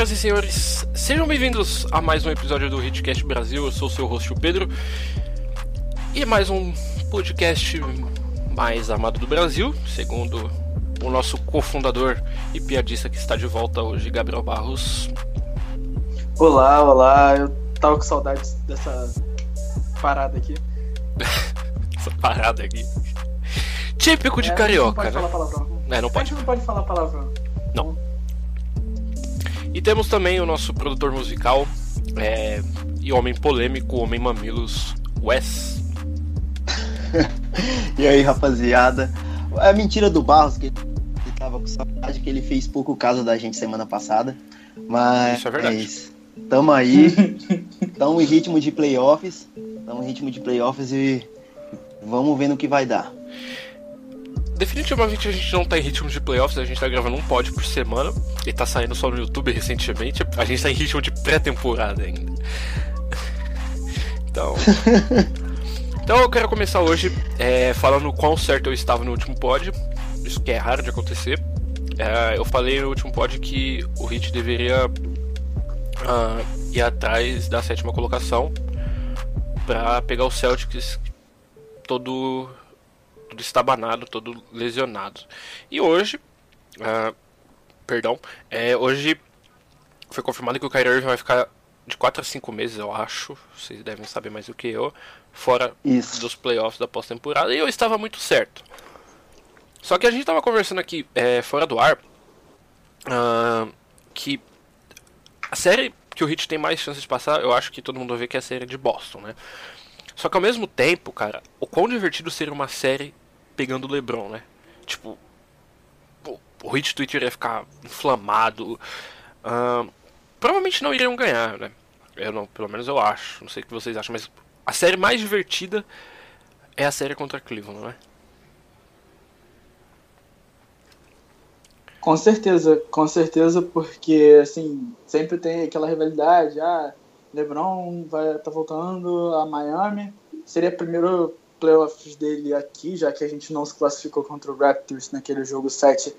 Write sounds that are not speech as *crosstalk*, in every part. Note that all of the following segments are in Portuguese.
Senhoras e senhores, sejam bem-vindos a mais um episódio do Hitcast Brasil. Eu sou o seu host, o Pedro. E mais um podcast mais amado do Brasil, segundo o nosso cofundador e piadista que está de volta hoje, Gabriel Barros. Olá, olá. Eu tava com saudades dessa parada aqui. *laughs* Essa parada aqui. Típico de É, carioca, a gente né? não pode falar palavrão. É, não A pode. gente não pode falar palavrão. E temos também o nosso produtor musical é, e homem polêmico, homem mamilos, Wes. *laughs* E aí, rapaziada? É mentira do Barros que ele tava com saudade, que ele fez pouco caso da gente semana passada. Mas Isso é verdade. isso. Tamo aí. *laughs* Tamo em ritmo de playoffs. Tamo em ritmo de playoffs e vamos ver no que vai dar. Definitivamente a gente não tá em ritmo de playoffs, a gente tá gravando um pod por semana. E tá saindo só no YouTube recentemente. A gente tá em ritmo de pré-temporada ainda. Então. *laughs* Então eu quero começar hoje é, falando quão certo eu estava no último pod. Isso que é raro de acontecer. É, eu falei no último pod que o Hit deveria ah, ir atrás da sétima colocação para pegar o Celtics todo, todo estabanado, todo lesionado. E hoje, ah, perdão, é, hoje foi confirmado que o Kyrie Irving vai ficar de 4 a 5 meses, eu acho. Vocês devem saber mais do que eu. Fora Isso. dos playoffs da pós-temporada. E eu estava muito certo. Só que a gente estava conversando aqui é, fora do ar ah, que a série que o Heat tem mais chances de passar, eu acho que todo mundo vê que é a série de Boston, né? Só que ao mesmo tempo, cara, o quão divertido seria uma série pegando o LeBron, né? Tipo, o, Heat Twitter ia ficar inflamado. ah, provavelmente não iriam ganhar, né? Eu não, pelo menos eu acho. Não sei o que vocês acham, mas a série mais divertida é a série contra Cleveland, né? Com certeza, com certeza, porque assim, sempre tem aquela rivalidade, ah, LeBron vai tá voltando a Miami. Seria primeiro playoffs dele aqui, já que a gente não se classificou contra o Raptors naquele jogo 7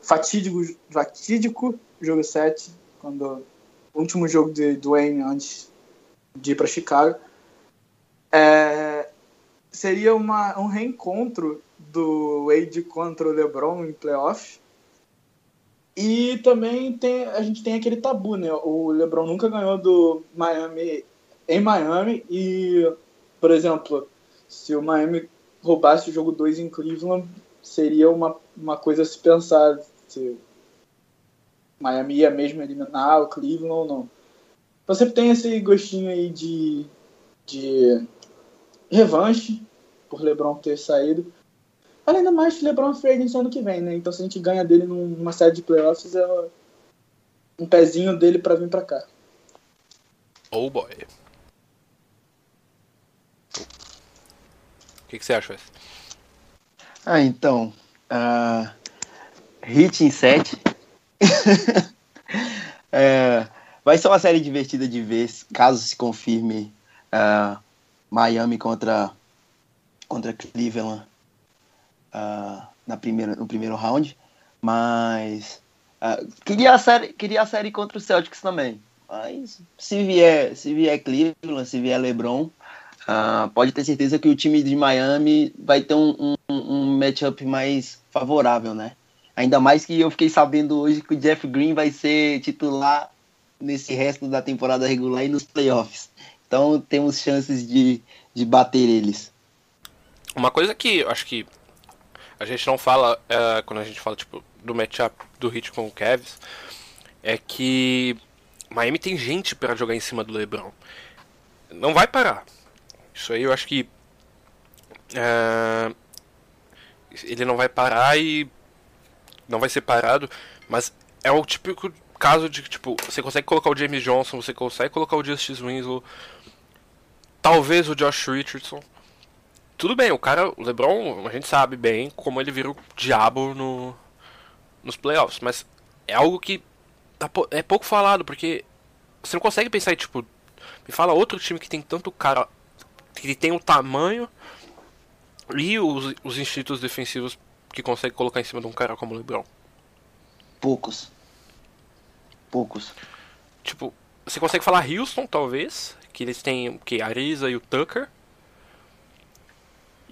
fatídico, fatídico jogo 7, quando o último jogo de Dwayne antes de ir para Chicago. É, seria uma, um reencontro do Wade contra o LeBron em playoffs. E também tem, a gente tem aquele tabu, né? O LeBron nunca ganhou do Miami em Miami e, por exemplo, se o Miami roubasse o jogo 2 em Cleveland, seria uma, uma coisa a se pensar se Miami ia mesmo eliminar o Cleveland ou não. Então sempre tem esse gostinho aí de, de revanche por LeBron ter saído. Além do mais, LeBron é agent ano que vem, né? Então se a gente ganha dele num- numa série de playoffs, é um pezinho dele pra vir pra cá. Oh boy. Que, que você acha, Wes? Ah, então. ah, hit em 7. *laughs* É, vai ser uma série divertida de ver, caso se confirme ah, Miami contra, contra Cleveland ah, na primeira, no primeiro round. Mas ah, queria, a série, queria a série contra o Celtics também. Mas se vier, se vier Cleveland, se vier LeBron, ah, pode ter certeza que o time de Miami vai ter um, um, um matchup mais favorável, né? Ainda mais que eu fiquei sabendo hoje que o Jeff Green vai ser titular nesse resto da temporada regular e nos playoffs. Então temos chances de, de bater eles. Uma coisa que eu acho que a gente não fala é, quando a gente fala tipo do matchup do Heat com o Cavs é que Miami tem gente pra jogar em cima do LeBron. Não vai parar. Isso aí eu acho que é, ele não vai parar e não vai ser parado, mas é o típico caso de que tipo você consegue colocar o James Johnson, você consegue colocar o Justice Winslow, talvez o Josh Richardson. Tudo bem, o cara, o LeBron, a gente sabe bem como ele vira o diabo no, nos playoffs, mas é algo que tá é pouco falado, porque você não consegue pensar em, tipo, me fala outro time que tem tanto cara, que tem o tamanho e os, os instintos defensivos que consegue colocar em cima de um cara como o LeBron. Poucos. Poucos. tipo, você consegue falar Houston, talvez, que eles têm o que? A Arisa e o Tucker.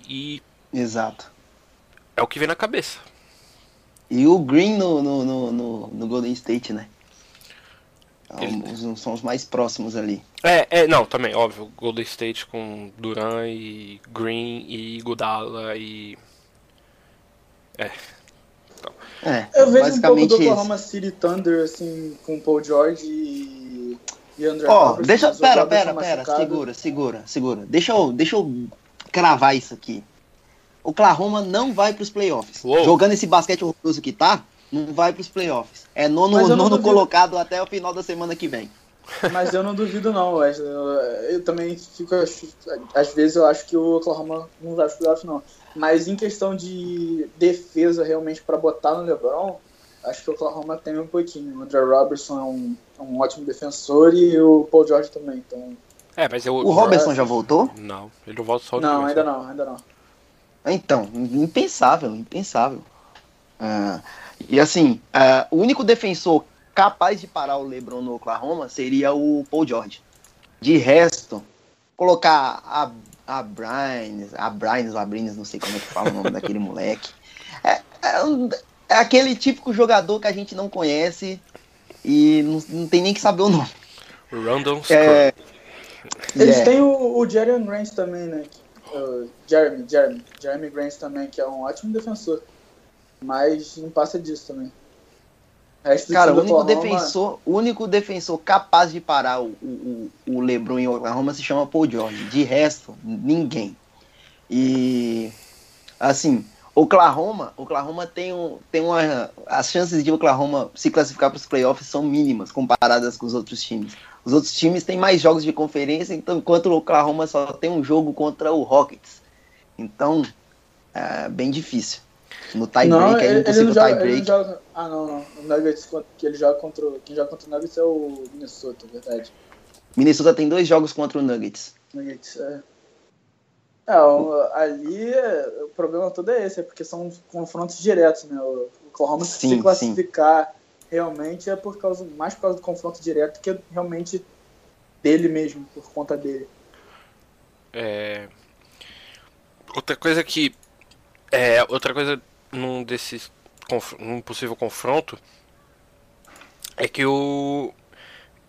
E Exato. é o que vem na cabeça. E o Green no, no, no, no, no Golden State, né? Ele- Os- São os mais próximos ali. É, é, não, também, óbvio. Golden State com Duran e Green e Godala e. É. É, Eu vejo um pouco basicamente do isso. Oklahoma City Thunder, assim, com Paul George e, e André Ó, Robertson, deixa. o Pera, pera, pera. machucado. Segura, segura, segura. Deixa eu, deixa eu cravar isso aqui. O Oklahoma não vai pros playoffs. Uou. Jogando esse basquete horroroso que tá, não vai pros playoffs. É nono, eu nono duvido. colocado até o final da semana que vem. Mas eu não duvido não, Wesley. Eu, eu também fico. Às vezes eu acho que o Oklahoma não vai pros playoffs, não. Mas em questão de defesa realmente pra botar no LeBron, acho que o Oklahoma tem um pouquinho. O André Robertson é um, é um ótimo defensor e o Paul George também. Então, É, mas eu. O Robertson já voltou? Não, ele não volta só não, ainda não, ainda não. Então, impensável, impensável. Ah, e assim, ah, o único defensor capaz de parar o LeBron no Oklahoma seria o Paul George. De resto, colocar a, a Brines, a Brines, ou a Brines, não sei como é que fala o nome daquele *laughs* moleque. É, é um- é aquele típico jogador que a gente não conhece e não, não tem nem que saber o nome. Random É, Eles é. têm o, o Jeremy Grant também, né? O Jeremy, Jeremy, Jeremy Grant também, que é um ótimo defensor. Mas não passa disso também. Cara, o único Oklahoma- defensor, único defensor capaz de parar o, o, o LeBron em Oklahoma se chama Paul George. De resto, ninguém. E assim, Oklahoma, Oklahoma tem um, tem uma as chances de Oklahoma se classificar para os playoffs são mínimas comparadas com os outros times. Os outros times têm mais jogos de conferência, então enquanto o Oklahoma só tem um jogo contra o Rockets. Então, é bem difícil. No tie Não, break é ele, ele não joga, tie ele break. não joga. Ah, não, não. O Nuggets, que ele joga contra. Quem joga contra o Nuggets é o Minnesota, é verdade. Minnesota tem dois jogos contra o Nuggets. Nuggets, é. É, o- ali é- o problema todo é esse, é porque são confrontos diretos, né? O Oklahoma Sim, se sim. classificar realmente é por causa, mais por causa do confronto direto que realmente dele mesmo, por conta dele. É... Outra coisa que. É, outra coisa num desses. num possível confronto. É que o.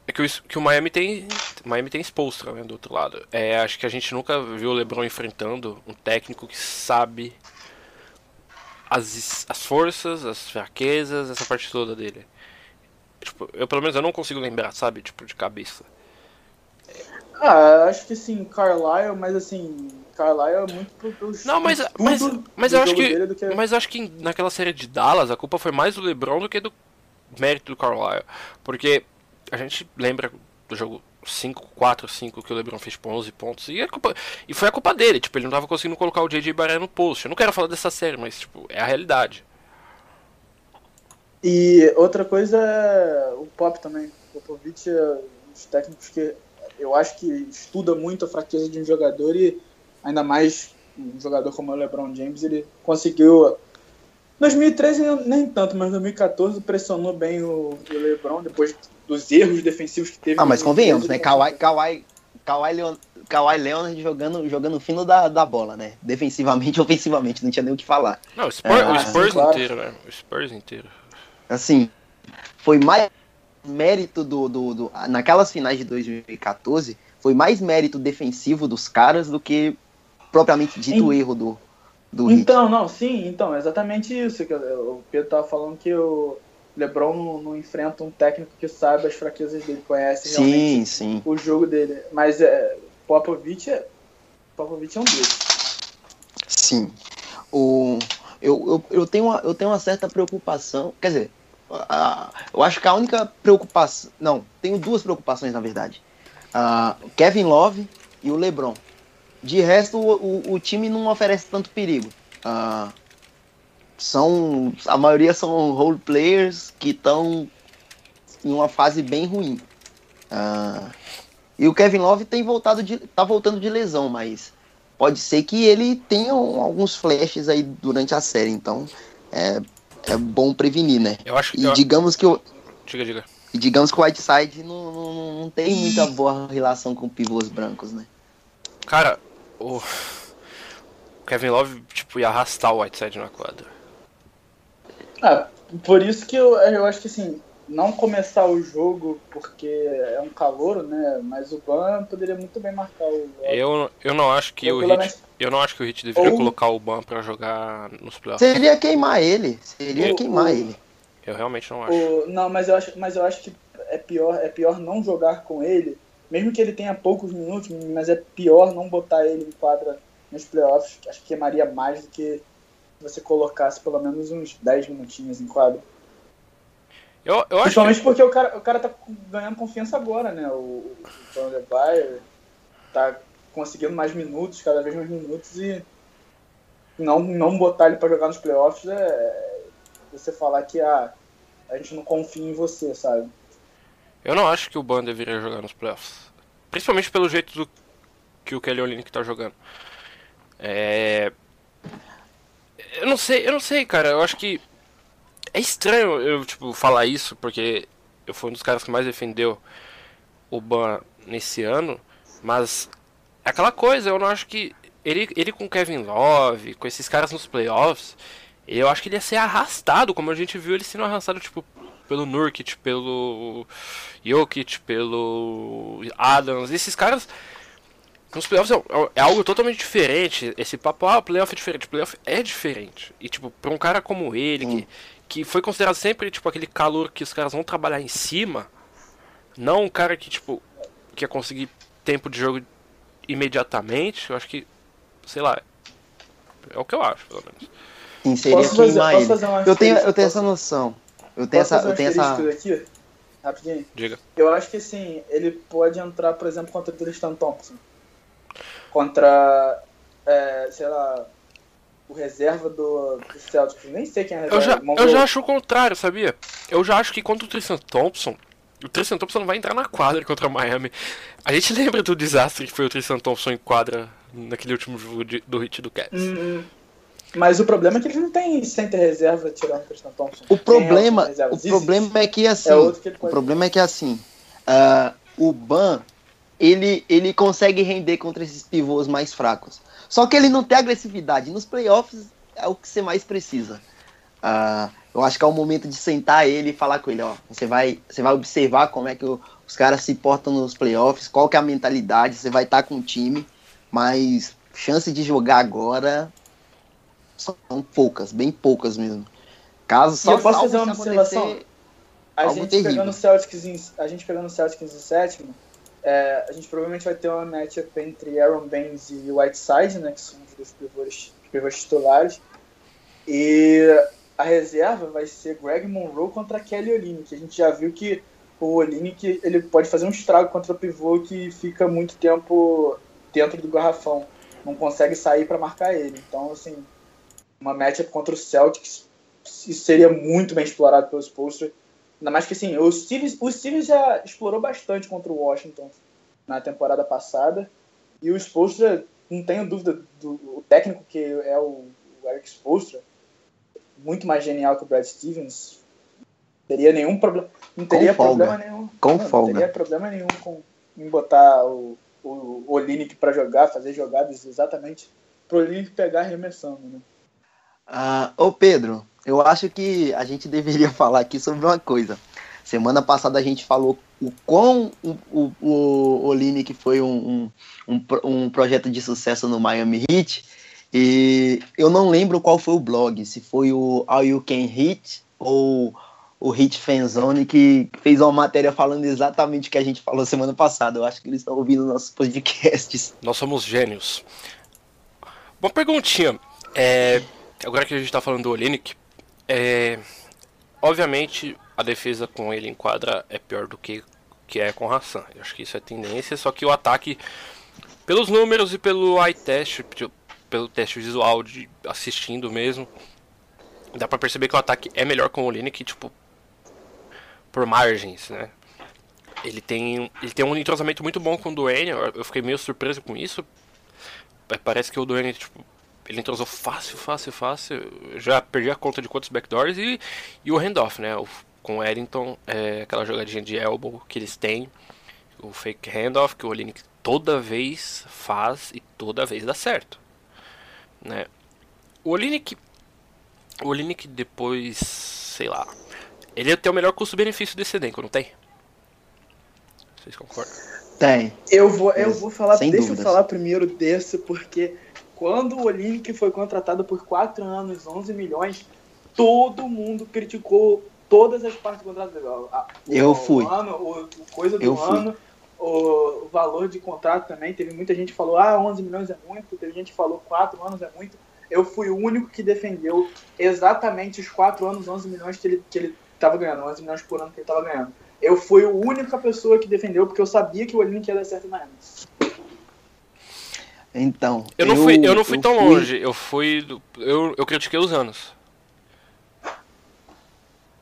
É que o, que o Miami tem. Miami tem Spolstra, né, do outro lado. É, acho que a gente nunca viu o LeBron enfrentando um técnico que sabe as, as forças, as fraquezas, essa parte toda dele. Tipo, eu pelo menos eu não consigo lembrar, sabe? Tipo, de cabeça. Ah, acho que sim, Carlisle, mas assim, Carlisle é muito pro, Não, mas, mas, mas eu acho que. que- Mas acho que naquela série de Dallas a culpa foi mais do LeBron do que do mérito do Carlisle. Porque a gente lembra do jogo 5, 4, 5 que o LeBron fez por 11 pontos. E, culpa, e foi a culpa dele. Tipo, ele não tava conseguindo colocar o JJ Barré no post. Eu não quero falar dessa série, mas tipo, é a realidade. E outra coisa é o Pop também. O Popovich é um dos técnicos que eu acho que estuda muito a fraqueza de um jogador e ainda mais um jogador como o LeBron James, ele conseguiu 2013 nem tanto, mas 2014 pressionou bem o, o LeBron depois dos erros defensivos que teve. Ah, mas convenhamos, 2013, né? Kawhi, Kawhi, Kawhi, Leon, Kawhi Leonard jogando, jogando fino da, da bola, né? Defensivamente e *laughs* ofensivamente, não tinha nem o que falar. Não, o Spurs, Ah, o sim, Spurs claro. inteiro, né? O Spurs inteiro. Assim, foi mais mérito do, do, do- Naquelas finais de 2014, foi mais mérito defensivo dos caras do que propriamente dito o erro do, do. Então, não, sim, então, é exatamente isso. Que o Pedro tava falando que o LeBron não, não enfrenta um técnico que sabe as fraquezas dele, conhece realmente Sim, sim. o jogo dele. Mas é, Popovich é, Popovich é um deus. Sim. O, eu, eu, eu, tenho uma, eu tenho uma certa preocupação. Quer dizer, a- eu acho que a única preocupação. Não, tenho duas preocupações, na verdade. Ah, Kevin Love e o LeBron. De resto, o, o, time não oferece tanto perigo. Ah, são. A maioria são role players que estão em uma fase bem ruim. Ah, e o Kevin Love tem voltado de, tá voltando de lesão, mas pode ser que ele tenha alguns flashes aí durante a série, então é, é bom prevenir, né? Eu acho que. E eu- digamos que o, Diga, diga. E digamos que o Whiteside não, não, não tem muita boa relação com pivôs brancos, né? Cara, o Kevin Love, tipo, ia arrastar o Whiteside na quadra. Ah, por isso que eu, eu acho que assim, não começar o jogo porque é um calor, né? Mas o Ban poderia muito bem marcar o. Eu, eu não acho que eu o Hit, eu não acho que o Hit deveria Ou... colocar o Ban para jogar nos playoffs. Seria queimar ele, seria o, queimar o... ele. Eu realmente não acho. O... Não, mas eu acho, mas eu acho que é pior, é pior não jogar com ele, mesmo que ele tenha poucos minutos, mas é pior não botar ele em quadra nos playoffs. Acho que queimaria mais do que você colocasse pelo menos uns 10 minutinhos em quadra. Eu, eu Principalmente que... porque o cara, o cara tá ganhando confiança agora, né? O, John Levi tá conseguindo mais minutos, cada vez mais minutos, e não, não botar ele para jogar nos playoffs é você falar que ah, a gente não confia em você, sabe? Eu não acho que o Ban deveria jogar nos playoffs. Principalmente pelo jeito do que o Kelly Olynyk tá jogando. É... Eu não sei, eu não sei, cara. Eu acho que é estranho eu, tipo, falar isso, porque eu fui um dos caras que mais defendeu o Ban nesse ano, mas é aquela coisa, eu não acho que ele, ele com Kevin Love, com esses caras nos playoffs, eu acho que ele ia ser arrastado, como a gente viu ele sendo arrastado, tipo, pelo Nurkic, pelo Jokic, pelo Adams, esses caras nos playoffs é, é, algo totalmente diferente. Esse papo, ah, playoff é diferente. Playoff é diferente. E, tipo, pra um cara como ele, hum. que que foi considerado sempre, tipo, aquele calor que os caras vão trabalhar em cima. Não um cara que, tipo, que ia conseguir tempo de jogo imediatamente. Eu acho que, sei lá, é o que eu acho, pelo menos. Sim, seria posso fazer, posso fazer eu tenho, eu tenho essa noção. Eu tenho essa, eu tenho essa. Aqui? Rapidinho. Diga. Eu acho que assim, ele pode entrar, por exemplo, contra o Tristan Thompson. Contra, é, sei lá, o reserva do, do Celtics. Nem sei quem é reserva. Eu já, eu já acho o contrário, sabia? Eu já acho que contra o Tristan Thompson, o Tristan Thompson não vai entrar na quadra contra o Miami. A gente *laughs* lembra do desastre que foi o Tristan Thompson em quadra naquele último jogo de, do hit do Cats. Hum, hum. Mas o problema é que eles não tem center reserva tirando o Tristan Thompson. O problema, o problema é que assim, é que o problema é que assim, uh, o Ban ele ele consegue render contra esses pivôs mais fracos. Só que ele não tem agressividade. Nos playoffs é o que você mais precisa. Uh, eu acho que é o momento de sentar ele e falar com ele, ó. Você vai, você vai observar como é que o, os caras se portam nos playoffs, qual que é a mentalidade, você vai estar tá com o time, mas chance de jogar agora são poucas, bem poucas mesmo. Caso só eu posso fazer uma observação. A gente, pegando Celtics em, a gente pegando o Celtics em sétimo, é, a gente provavelmente vai ter uma matchup entre Aaron Baines e Whiteside, né, que são os dois pivôs, pivôs titulares. E a reserva vai ser Greg Monroe contra Kelly Olynyk, a gente já viu que o Olynyk ele pode fazer um estrago contra o pivô que fica muito tempo dentro do garrafão, não consegue sair para marcar ele. Então, assim, uma matchup contra o Celtics isso seria muito bem explorado pelos Posters Ainda mais que assim, o Stevens, o Stevens já explorou bastante contra o Washington na temporada passada. E o Spolstra, não tenho dúvida do o técnico que é o, o Eric Spolstra, muito mais genial que o Brad Stevens. Teria nenhum problema. Não teria com problema nenhum. Com não, folga. Não teria problema nenhum com, em botar o, o, o Olinick para jogar, fazer jogadas exatamente pro Olinick pegar arremessando, né? Ah, ô Pedro, eu acho que a gente *laughs* deveria falar aqui sobre uma coisa. Semana passada a gente falou o quão o, o, o Olinick foi um, um, um, projeto de sucesso no Miami Heat. E eu não lembro qual foi o blog, se foi o All You Can Hit ou o Hit Fanzone que fez uma matéria falando exatamente o que a gente falou semana passada. Eu acho que eles estão ouvindo nossos podcasts. Nós somos gênios. Uma perguntinha. É, agora que a gente está falando do Olinick, é, obviamente, a defesa com ele em quadra é pior do que que é com Hassan. Eu acho que isso é tendência, só que o ataque, pelos números e pelo eye test, pelo teste visual de assistindo mesmo, dá pra perceber que o ataque é melhor com o Lineker, tipo, por margens, né? Ele tem, ele tem um entrosamento muito bom com o Duane, eu fiquei meio surpreso com isso. Parece que o Duane, tipo, ele entrosou fácil, fácil, fácil. Eu já perdi a conta de quantos backdoors e, e o handoff, né? O, com o Eddington, é aquela jogadinha de elbow que eles têm, o fake handoff que o Olinick toda vez faz e toda vez dá certo. Né? O Olinick, o Olinick depois, sei lá, ele ia ter o melhor custo-benefício desse elenco, não tem? Vocês concordam? Tem. Eu vou, eu vou falar, Sem deixa dúvidas. eu falar primeiro desse, porque quando o Olinick foi contratado por 4 anos, 11 milhões, todo mundo criticou todas as partes do contrato dele. Eu o fui. ano, o, coisa do Eu ano, o, o valor de contrato também. Teve muita gente que falou, ah, 11 milhões é muito, teve gente que falou 4 anos é muito. Eu fui o único que defendeu exatamente os 4 anos, 11 milhões que ele, que ele tava ganhando, 11 milhões por ano que ele tava ganhando. Eu fui a única pessoa que defendeu, porque eu sabia que o Olinick ia dar certo na Miami. Então. Eu não fui, eu não fui tão longe, eu fui. do- Eu, eu critiquei os anos.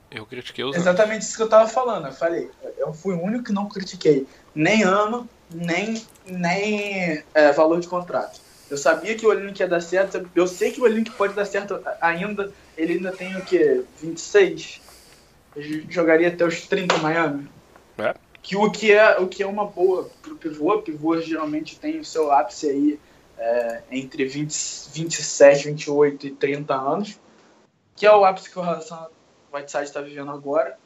Eu critiquei os anos. Exatamente isso que eu tava falando. Eu falei, eu fui o único que não critiquei nem ano, nem, nem é, valor de contrato. Eu sabia que o Olinick ia dar certo. Eu sei que o Olinick pode dar certo ainda. Ele ainda tem o quê? 26? Ele jogaria até os 30 em Miami. É. Que o que é, o que é uma boa pro pivô. Pivô geralmente tem o seu ápice aí é, entre 20, 27, 28 e 30 anos. Que é o ápice que o Hassan Whiteside está vivendo agora.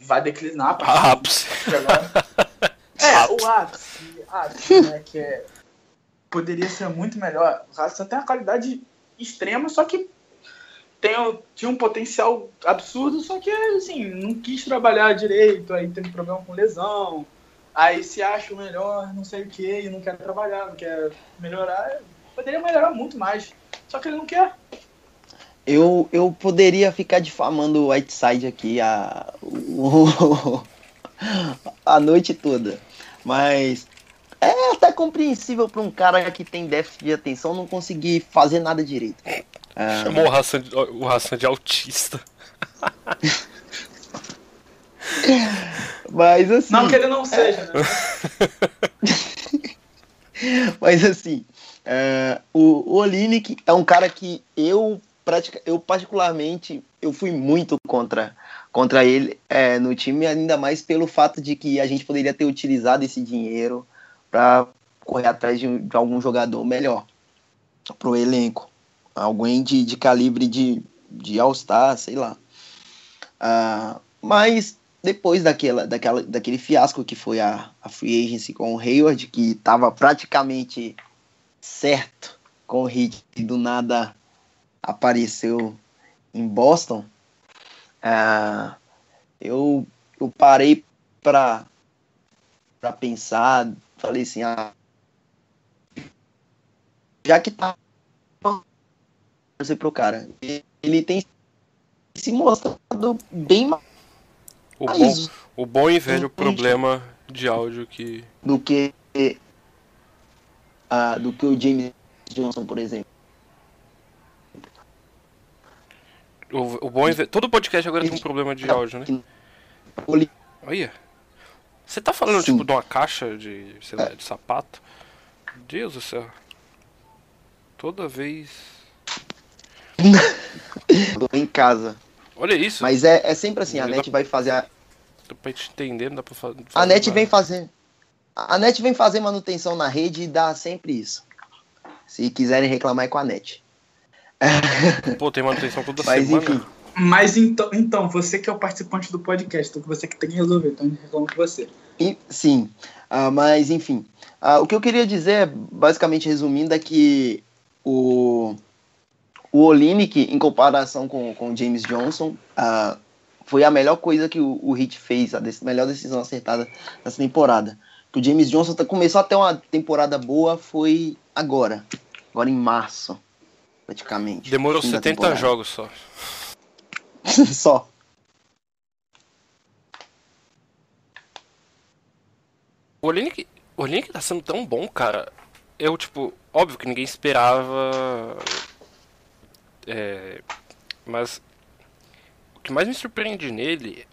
Vai declinar a partir Ah, ápice. *laughs* É, o ápice, ápice, né, que é, poderia ser muito melhor. O Hassan tem uma qualidade extrema, só que tem, tinha um potencial absurdo, só que, assim, não quis trabalhar direito, aí teve problema com lesão, aí se acha o melhor, não sei o que, e não quer trabalhar, não quer melhorar. Poderia melhorar muito mais, só que ele não quer. Eu, eu poderia ficar difamando o Whiteside aqui a, a noite toda. Mas é até compreensível para um cara que tem déficit de atenção não conseguir fazer nada direito. Ah, Chamou o Hassan, de- o Hassan de autista. *laughs* mas assim. Não que ele não seja, né? *laughs* Mas assim, é, o, o Olinick é um cara que eu, pratica, eu particularmente eu fui muito contra, contra ele é, no time, ainda mais pelo fato de que a gente poderia ter utilizado esse dinheiro para correr atrás de, de algum jogador melhor pro elenco. Alguém de, de calibre de, de All-Star, sei lá. Ah, mas depois daquela, daquela, daquele fiasco que foi a, a free agency com o Hayward, que estava praticamente certo com o Heat e do nada apareceu em Boston, ah, eu, eu parei para pensar, falei assim, ah, já que tá torcer pro cara, ele tem se mostrado bem mais O bom, mais o bom e velho Entendi. problema de áudio que. do que ah, do que o James Johnson, por exemplo. O, o bom e velho. Todo podcast agora tem um problema de áudio, né? Olha. Você tá falando, Sim. tipo, de uma caixa de, sei lá, de sapato? Deus do céu. Toda vez. *laughs* em casa. Olha isso. Mas é, é sempre assim, a net vai fazer a, Dá pra te entender, não dá pra fa- fazer. a net nada. vem fazer a net vem fazer manutenção na rede e dá sempre isso. Se quiserem reclamar é com a net. *laughs* Pô, tem manutenção toda Mas semana. enfim, Mas então, então, você que é o participante do podcast, então você que tem que resolver, então a gente reclama com você. E- sim, Ah, mas enfim. Ah, o que eu queria dizer, basicamente resumindo, é que o, o Olinick, em comparação com, com o James Johnson, ah, foi a melhor coisa que o, o Heat fez, a dec- melhor decisão acertada nessa temporada. Que o James Johnson tá- começou a ter uma temporada boa foi agora, agora em março, praticamente. Demorou Fim da 70 temporada. jogos só. *laughs* Só. O Olinick, o Olinick tá sendo tão bom, cara. Eu, tipo, óbvio que ninguém esperava. É, mas o que mais me surpreende nele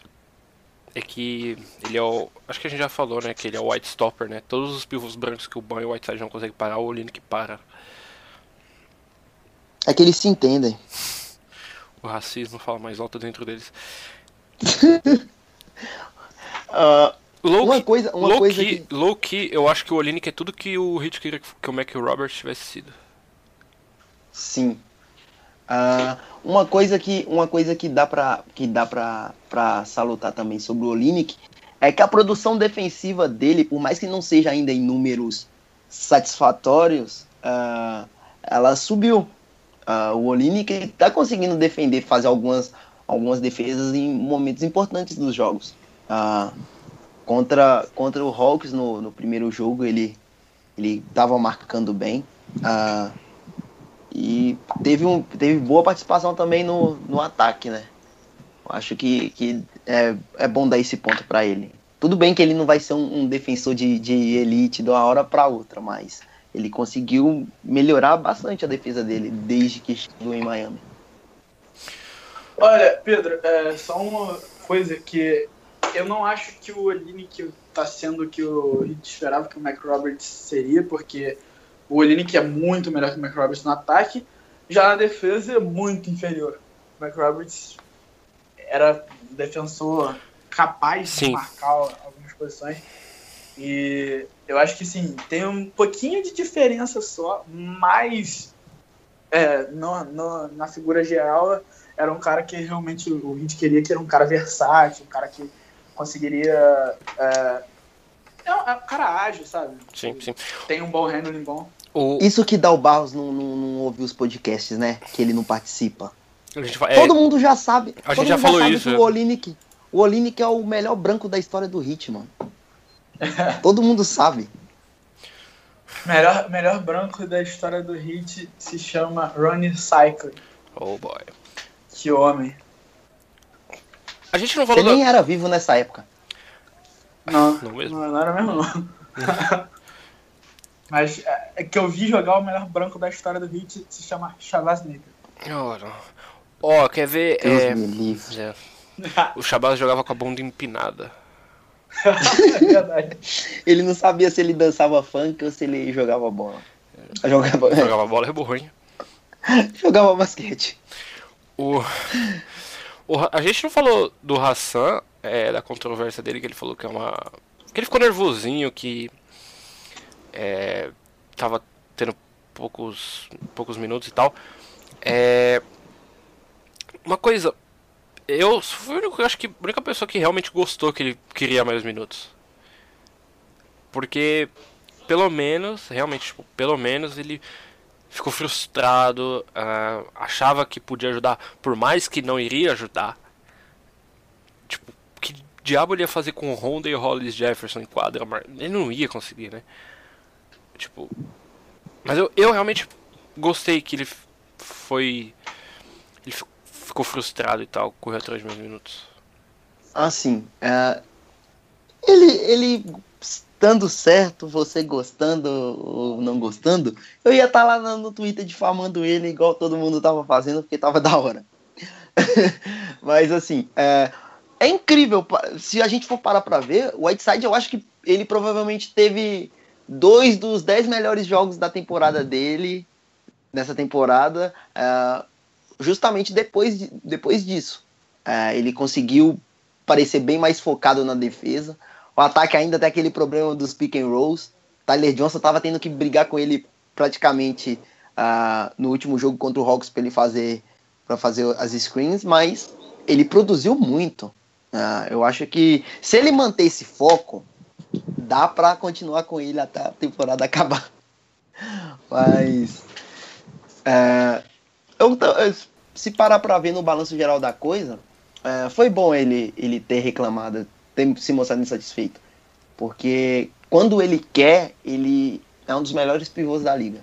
é que ele é o. Acho que a gente já falou, né? Que ele é o White Stopper, né? Todos os pivôs brancos que o Ban e o Whiteside não conseguem parar, o Olinick para. É que eles se entendem. O racismo fala mais alto dentro deles. *laughs* Ah, Low uma key- coisa, uma low coisa key, que... low key, eu acho que o Olinick é tudo que o Hit queria que o Mac Roberts tivesse sido. Sim. Ah, uma coisa que uma coisa que dá pra que dá para para salutar também sobre o Olinick é que a produção defensiva dele, por mais que não seja ainda em números satisfatórios, ah, ela subiu. Ah, o Olinick está conseguindo defender, fazer algumas algumas defesas em momentos importantes dos jogos. Contra contra o Hawks no, no primeiro jogo ele ele estava marcando bem. E teve, um, teve boa participação também no, no ataque, né? Eu acho que, que é, é bom dar esse ponto para ele. Tudo bem que ele não vai ser um, um defensor de, de elite de uma hora para outra, mas ele conseguiu melhorar bastante a defesa dele desde que chegou em Miami. Olha, Pedro, é só uma coisa que eu não acho que o Olinick tá sendo o que Heat esperava que o Mac Roberts seria, porque o Olinick é muito melhor que o Mac Roberts no ataque, já na defesa é muito inferior. O Mac Roberts era um defensor capaz Sim. de marcar algumas posições. E eu acho que sim, tem um pouquinho de diferença só, mas é, no, no- na figura geral era um cara que realmente o Heat queria que era um cara versátil, um cara que conseguiria. É, é um, é um cara ágil, sabe? Sim, sim. Tem um bom handling bom. O, Isso que dá o Barros não, não, não ouvir os podcasts, né? Que ele não participa. a gente vai- é, Todo mundo já sabe. a todo gente já falou sabe isso, que é. o Olinick, o Olinick é o melhor branco da história do Hit, mano. *laughs* todo mundo sabe. Melhor, melhor branco da história do Heat se chama Ronnie Cycle. Oh boy. Que homem. A gente não Você falou da... nem era vivo nessa época. Não, Não mesmo? não, não era mesmo não. *laughs* Mas é, é que eu vi jogar o melhor branco da história do Heat se chama Shabazz Napier. Ora. Ó, quer ver? Deus É... me livre. é, O Shabazz jogava com a bunda empinada. *laughs* é verdade. Ele não sabia se ele dançava funk ou se ele jogava bola. Jogava, Jogava bola é bom, hein? *laughs* jogava basquete. O... o a gente não falou do Hassan, é, da controvérsia dele, que ele falou que é uma. que ele ficou nervosinho, que. É, tava tendo poucos, poucos minutos e tal. É, uma coisa. Eu fui o único, acho que a única pessoa que realmente gostou que ele queria mais minutos. Porque, pelo menos, realmente, tipo, pelo menos ele ficou frustrado, ah, achava que podia ajudar, por mais que não iria ajudar. Tipo, que diabo ele ia fazer com o Honda e o Hollis Jefferson em quadra? Ele não ia conseguir, né? Tipo. Mas eu, eu realmente gostei que ele foi. Ele fi- ficou frustrado e tal, correu atrás de meus minutos. Assim, é, ele, ele estando certo, você gostando ou não gostando, eu ia estar lá no, Twitter difamando ele igual todo mundo tava fazendo, porque tava *laughs* da hora. Mas assim, é, é incrível. Se a gente for parar pra ver, o Whiteside eu acho que ele provavelmente teve dois dos dez melhores jogos da temporada dele, nessa temporada, é, justamente depois, de- depois disso. É, ele conseguiu parecer bem mais focado na defesa. O ataque ainda tem aquele problema dos pick and rolls. Tyler Johnson estava tendo que brigar com ele praticamente ah, no último jogo contra o Hawks para ele fazer para fazer as screens, mas ele produziu muito. Eu acho que se ele manter esse foco, dá para continuar com ele até a temporada *laughs* acabar. Mas é, eu, se parar para ver no balanço geral da coisa, é, foi bom ele, ele ter reclamado, ter se mostrado insatisfeito. Porque quando ele quer, ele é um dos melhores pivôs da liga.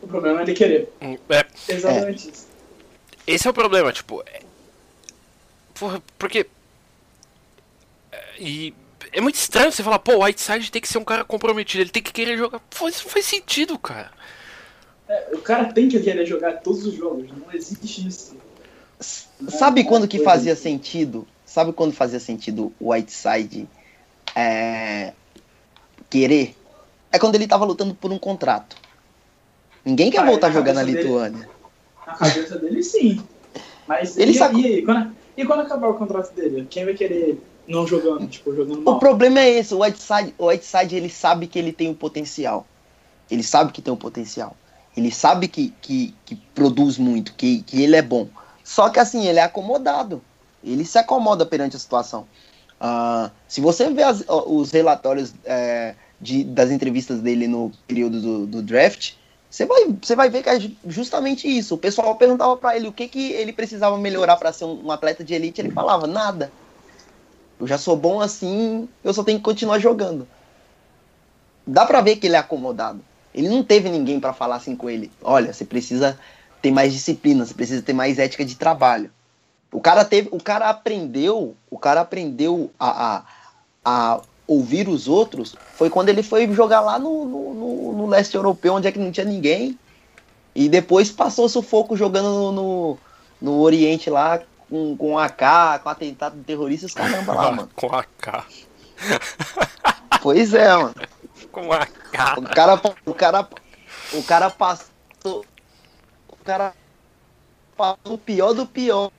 O problema é ele querer. É, Exatamente isso. esse é o problema, tipo. É... Porra, porque. é, E. É muito estranho você falar, pô, o Whiteside tem que ser um cara comprometido, ele tem que querer jogar. Pô, isso não faz sentido, cara. É, o cara tem que querer jogar todos os jogos, não existe isso. Sabe É, quando que fazia assim. sentido? Sabe quando fazia sentido o Whiteside é, querer? É quando ele tava lutando por um contrato. Ninguém quer Ah, voltar a na jogar na cabeça dele- Lituânia. Na cabeça dele, sim. *laughs* Mas Ele e, sacou- e aí, quando, E quando acabar o contrato dele, quem vai querer ele? Não jogando, tipo, jogando mal. O problema é esse, o Whiteside, o Whiteside ele sabe que ele tem o potencial. Ele sabe que tem o potencial. Ele sabe que, que, que produz muito, que, que ele é bom. Só que assim, ele é acomodado. Ele se acomoda perante a situação. Uh, se você vê as, os relatórios é, de, das entrevistas dele no período do, do draft, você vai, você vai ver que é justamente isso. O pessoal perguntava para ele o que, que ele precisava melhorar para ser um, um, atleta de elite. Ele falava: nada. Eu já sou bom assim, eu só tenho que continuar jogando. Dá para ver que ele é acomodado. Ele não teve ninguém para falar assim com ele: olha, você precisa ter mais disciplina, você precisa ter mais ética de trabalho. O cara teve, o cara aprendeu, o cara aprendeu a, a, a ouvir os outros foi quando ele foi jogar lá no, no, no, no leste europeu, onde é que não tinha ninguém. E depois passou sufoco jogando no, no, no Oriente lá com, com AK, com atentado de terroristas, caramba lá, mano. com AK. *laughs* Pois é, mano. Com AK. O cara, o cara, o cara passou. O cara passou o pior do pior.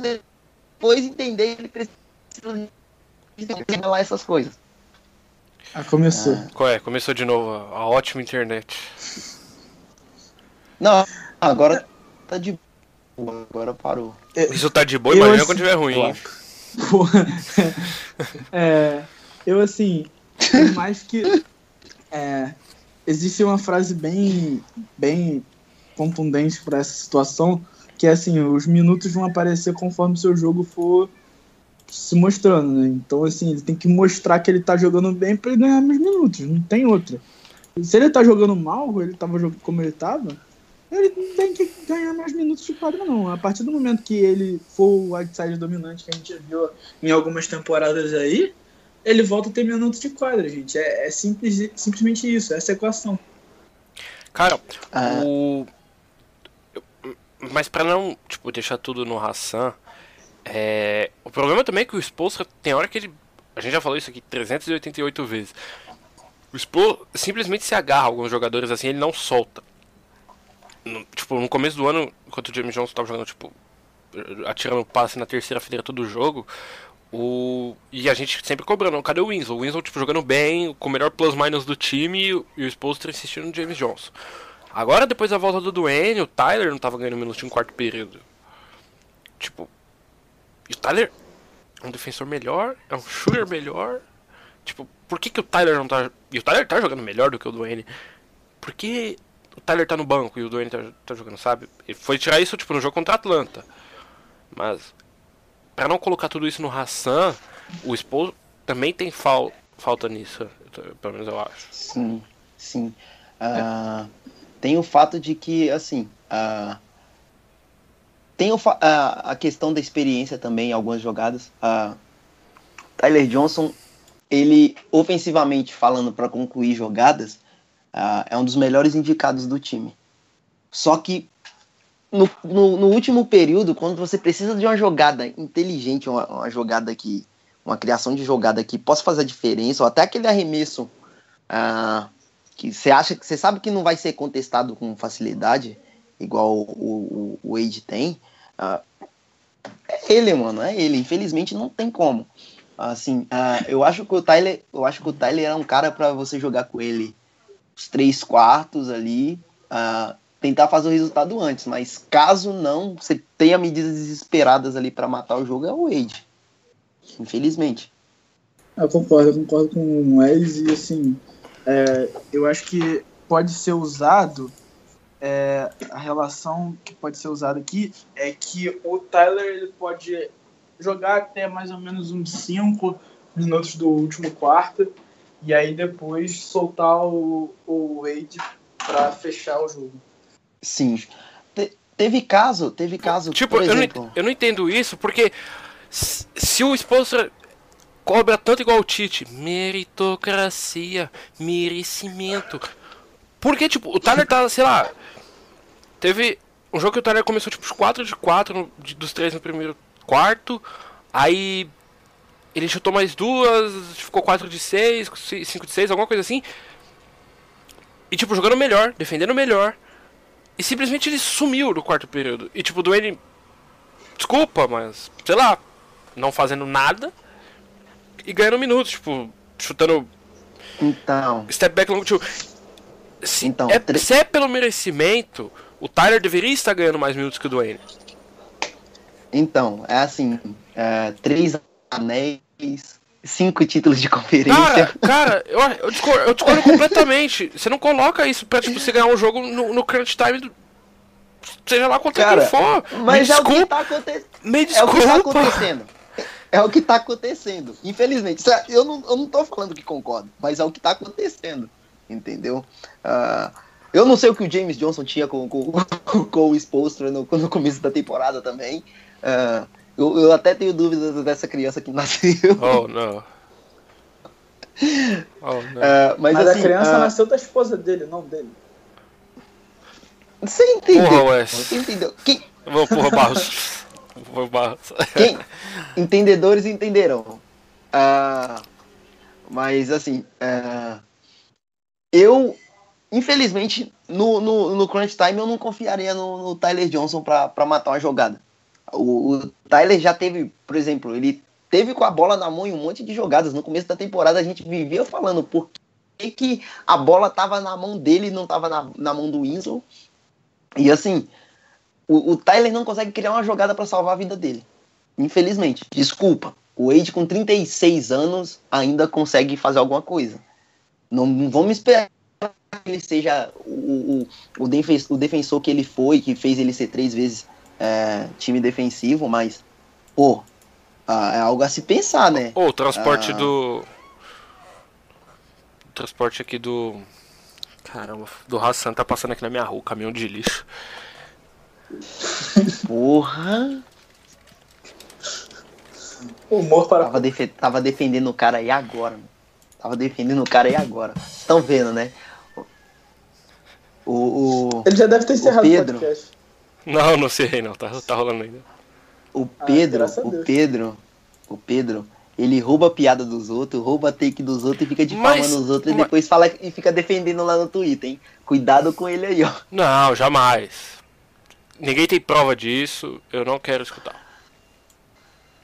Depois entender que ele precisa lá essas coisas. Ah, começou. Ah. Qual é? Começou de novo a ótima internet. Não, agora tá de boa, agora parou. Isso tá de boa, eu, imagina assim, quando tiver ruim. *laughs* é, eu assim, por mais que é, existe uma frase bem, bem contundente para essa situação, que é assim, os minutos vão aparecer conforme o seu jogo for se mostrando, né? Então, assim, ele tem que mostrar que ele tá jogando bem para ele ganhar mais minutos, não tem outra. Se ele tá jogando mal, ele tava jogando como ele tava, ele não tem que ganhar mais minutos de quadra, não. A partir do momento que ele for o outside dominante que a gente viu em algumas temporadas aí, ele volta a ter minutos de quadra, gente. É, é simples, simplesmente isso, essa é equação. Cara, ah. o. Mas para não, tipo, deixar tudo no Hassan, é, o problema também é que o Spolstra tem hora que ele. A gente já falou isso aqui 388 vezes. O Spolstra simplesmente se agarra a alguns jogadores assim, ele não solta. No, tipo, no começo do ano, enquanto o James Johnson estava jogando, tipo, atirando passe na terceira fileira todo jogo, o... E a gente sempre cobrando, cadê o Winslow? O Winslow, tipo, jogando bem, com o melhor plus-minus do time, e o Spolstra insistindo no James Johnson. Agora, depois da volta do Duane, o Tyler não estava ganhando minutos um quarto período. Tipo, e o Tyler é um defensor melhor, é um shooter melhor. Tipo, por que, que o Tyler não tá. E o Tyler tá jogando melhor do que o Duane. Por que o Tyler tá no banco e o Duane tá, tá jogando, sabe? Ele foi tirar isso, tipo, no jogo contra a Atlanta. Mas, para não colocar tudo isso no Hassan, o esposo também tem fal falta nisso. Pelo menos eu acho. Sim, sim. Uh, tem o fato de que, assim. Uh, tem o, a, a, questão da experiência também em algumas jogadas. Uh, Tyler Johnson, ele, ofensivamente falando, para concluir jogadas, uh, é um dos melhores indicados do time. Só que no, no, no, último período, quando você precisa de uma jogada inteligente, uma, uma, jogada que. uma criação de jogada que possa fazer a diferença, ou até aquele arremesso uh, que você acha que você sabe que não vai ser contestado com facilidade, igual o, o, o Wade tem, uh, é ele, mano, é ele. Infelizmente não tem como. Assim, uh, eu acho que o Tyler, eu acho que o Tyler é um cara para você jogar com ele os três quartos ali, uh, tentar fazer o resultado antes. Mas caso não, você tenha medidas desesperadas ali para matar o jogo é o Wade. Infelizmente. Eu concordo, eu concordo com o Wes e assim, é, eu acho que pode ser usado é, a relação que pode ser usada aqui é que o Tyler ele pode jogar até mais ou menos uns 5 minutos do último quarto e aí depois soltar o, o Wade para fechar o jogo. Sim. Te, teve caso, teve caso. Tipo, eu não, eu não entendo isso porque se o esposo cobra tanto igual o Tite, meritocracia, merecimento. Porque, tipo, o Tyler tá, sei lá, Teve um jogo que o Tyler começou tipo 4 de 4 de, dos três no primeiro quarto. Aí ele chutou mais duas, ficou 4 de 6, 5 de 6, alguma coisa assim. E tipo, jogando melhor, defendendo melhor. E simplesmente ele sumiu no quarto período. E tipo, o Dwayne desculpa, mas, sei lá, não fazendo nada e ganhando minutos, tipo, chutando Então, step back long two. Se, Então, é, tre- se é pelo merecimento, o Tyler deveria estar ganhando mais minutos que o Dwayne. então, é assim, é, três anéis, cinco títulos de conferência. Cara, cara, eu, eu, discordo, eu discordo completamente. Você não coloca isso pra tipo, você ganhar um jogo no, no crunch time, do- seja lá contra Cara, for. Mas me é o que desculpa, tá acontecendo. me É o que tá desculpa. acontecendo. É o que tá acontecendo. Infelizmente. É- Eu não, eu não tô falando que concordo, mas é o que tá acontecendo. Entendeu? Ah, eu não sei o que o James Johnson tinha com, com, *laughs* com o Spolstra no, no começo da temporada também. Ah, eu, eu até tenho dúvidas dessa criança que nasceu. *laughs* Oh, não. *laughs* Oh, não. Ah, mas, Mas, assim, a criança ah, nasceu da esposa dele, não dele. Você entendeu? Porra, Wes. Você entendeu? Quem, Vou porra, Barros. *laughs* Vou, Barros. Quem? Entendedores entenderão. Ah, mas assim, ah, eu, infelizmente, no, no, no Crunch Time eu não confiaria no, no Tyler Johnson para matar uma jogada. O, o Tyler já teve, por exemplo, ele teve com a bola na mão em um monte de jogadas. No começo da temporada a gente vivia falando por que, que a bola estava na mão dele e não estava na, na mão do Winslow. E assim, o, o Tyler não consegue criar uma jogada para salvar a vida dele. Infelizmente. Desculpa. O Wade com 36 anos ainda consegue fazer alguma coisa. Não, não vamos esperar que ele seja o, o, o, o defensor que ele foi, que fez ele ser três vezes é, time defensivo, mas, pô, é algo a se pensar, né? Ô, o transporte Ah. do. O transporte aqui do. Caramba, do Hassan tá passando aqui na minha rua, caminhão de lixo. Porra! Humor para. Tava, defe- tava defendendo o cara aí agora, mano. Tava defendendo o cara aí agora. Estão vendo, né? O, o, Ele já deve ter encerrado o Pedro. podcast. Não, não sei não, tá, tá rolando ainda. o Ah, Pedro, graças a o. Pedro, o Pedro, ele rouba a piada dos outros, rouba a take dos outros e fica difamando Mas- os outros e mas- depois fala e fica defendendo lá no Twitter, hein? Cuidado com ele aí, ó. Não, jamais. Ninguém tem prova disso, eu não quero escutar.